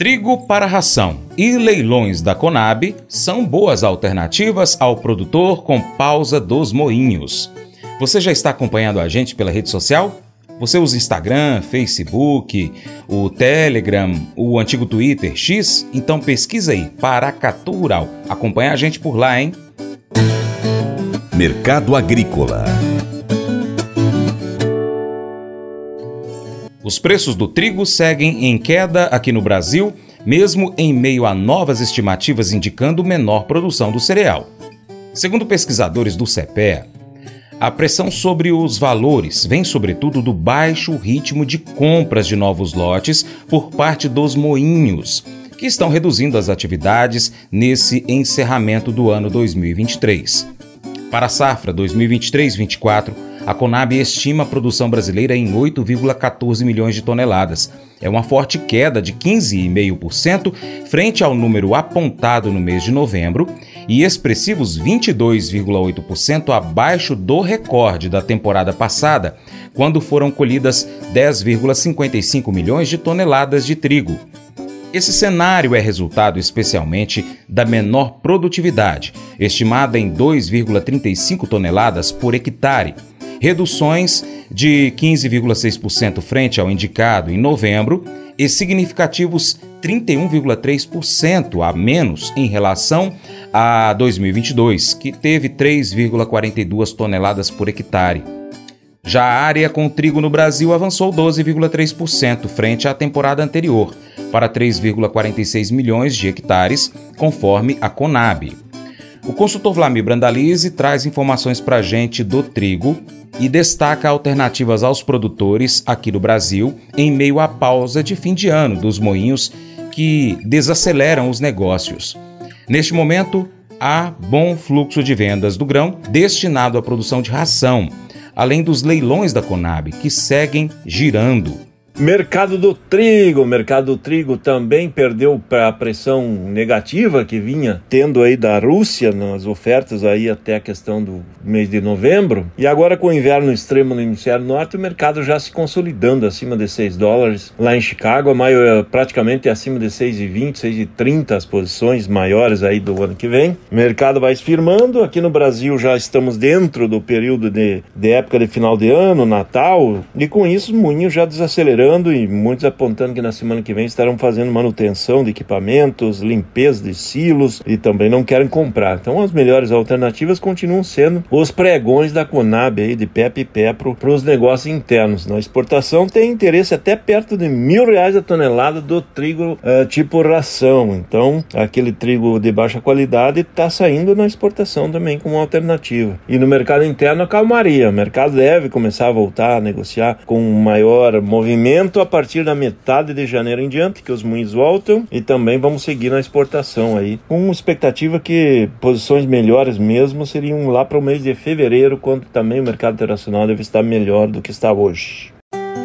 Trigo para ração e leilões da Conab são boas alternativas ao produtor com pausa dos moinhos. Você já está acompanhando a gente pela rede social? Você usa Instagram, Facebook, o Telegram, o antigo Twitter X? Então pesquisa aí, Paracatu Rural. Acompanha a gente por lá, hein? Mercado Agrícola Os preços do trigo seguem em queda aqui no Brasil, mesmo em meio a novas estimativas indicando menor produção do cereal. Segundo pesquisadores do CEPEA, a pressão sobre os valores vem sobretudo do baixo ritmo de compras de novos lotes por parte dos moinhos, que estão reduzindo as atividades nesse encerramento do ano 2023. Para a safra 2023-24, a Conab estima a produção brasileira em 8,14 milhões de toneladas. É uma forte queda de 15,5% frente ao número apontado no mês de novembro e expressivos 22,8% abaixo do recorde da temporada passada, quando foram colhidas 10,55 milhões de toneladas de trigo. Esse cenário é resultado especialmente da menor produtividade, estimada em 2,35 toneladas por hectare, reduções de 15,6% frente ao indicado em novembro e significativos 31,3% a menos em relação a 2022, que teve 3,42 toneladas por hectare. Já a área com trigo no Brasil avançou 12,3% frente à temporada anterior, para 3,46 milhões de hectares, conforme a Conab. O consultor Vlamir Brandalize traz informações para a gente do trigo e destaca alternativas aos produtores aqui do Brasil em meio à pausa de fim de ano dos moinhos que desaceleram os negócios. Neste momento, há bom fluxo de vendas do grão destinado à produção de ração, além dos leilões da Conab que seguem girando. Mercado do trigo, mercado do trigo também perdeu para a pressão negativa que vinha tendo aí da Rússia nas ofertas aí até a questão do mês de novembro. E agora com o inverno extremo no hemisfério norte, o mercado já se consolidando acima de 6 dólares. Lá em Chicago, a praticamente acima de 6,20, 6,30 as posições maiores aí do ano que vem. O mercado vai se firmando. Aqui no Brasil já estamos dentro do período de, de época de final de ano, Natal, e com isso o moinho já desacelerando e muitos apontando que na semana que vem estarão fazendo manutenção de equipamentos, limpeza de silos e também não querem comprar. Então as melhores alternativas continuam sendo os pregões da Conab aí de pé e pé para os negócios internos. Na exportação tem interesse até perto de mil reais a tonelada do trigo uh, tipo ração. Então aquele trigo de baixa qualidade está saindo na exportação também como alternativa. E no mercado interno a calmaria. O mercado deve começar a voltar a negociar com maior movimento a partir da metade de janeiro em diante, que os moinhos voltam, e também vamos seguir na exportação aí, com expectativa que posições melhores mesmo seriam lá para o mês de fevereiro, quando também o mercado internacional deve estar melhor do que está hoje.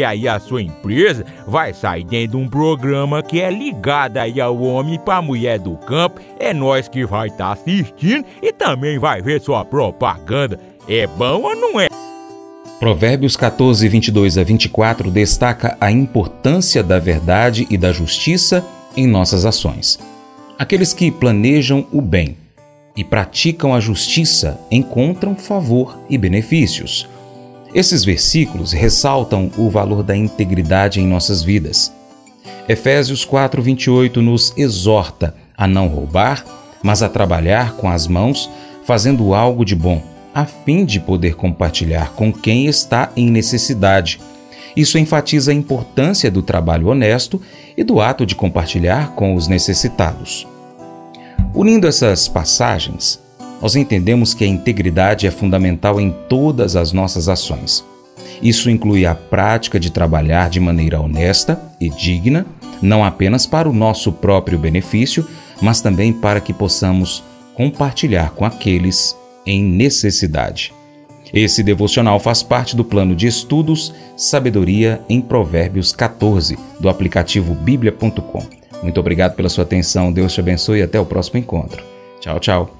porque aí a sua empresa vai sair dentro de um programa que é ligado aí ao homem para mulher do campo. É nós que vai estar tá assistindo e também vai ver sua propaganda. É bom ou não é? Provérbios 14, 22 a 24 destaca a importância da verdade e da justiça em nossas ações. Aqueles que planejam o bem e praticam a justiça encontram favor e benefícios. Esses versículos ressaltam o valor da integridade em nossas vidas. Efésios 4:28 nos exorta a não roubar, mas a trabalhar com as mãos, fazendo algo de bom, a fim de poder compartilhar com quem está em necessidade. Isso enfatiza a importância do trabalho honesto e do ato de compartilhar com os necessitados. Unindo essas passagens, nós entendemos que a integridade é fundamental em todas as nossas ações. Isso inclui a prática de trabalhar de maneira honesta e digna, não apenas para o nosso próprio benefício, mas também para que possamos compartilhar com aqueles em necessidade. Esse devocional faz parte do plano de estudos Sabedoria em Provérbios 14, do aplicativo bíblia.com. Muito obrigado pela sua atenção, Deus te abençoe e até o próximo encontro. Tchau, tchau.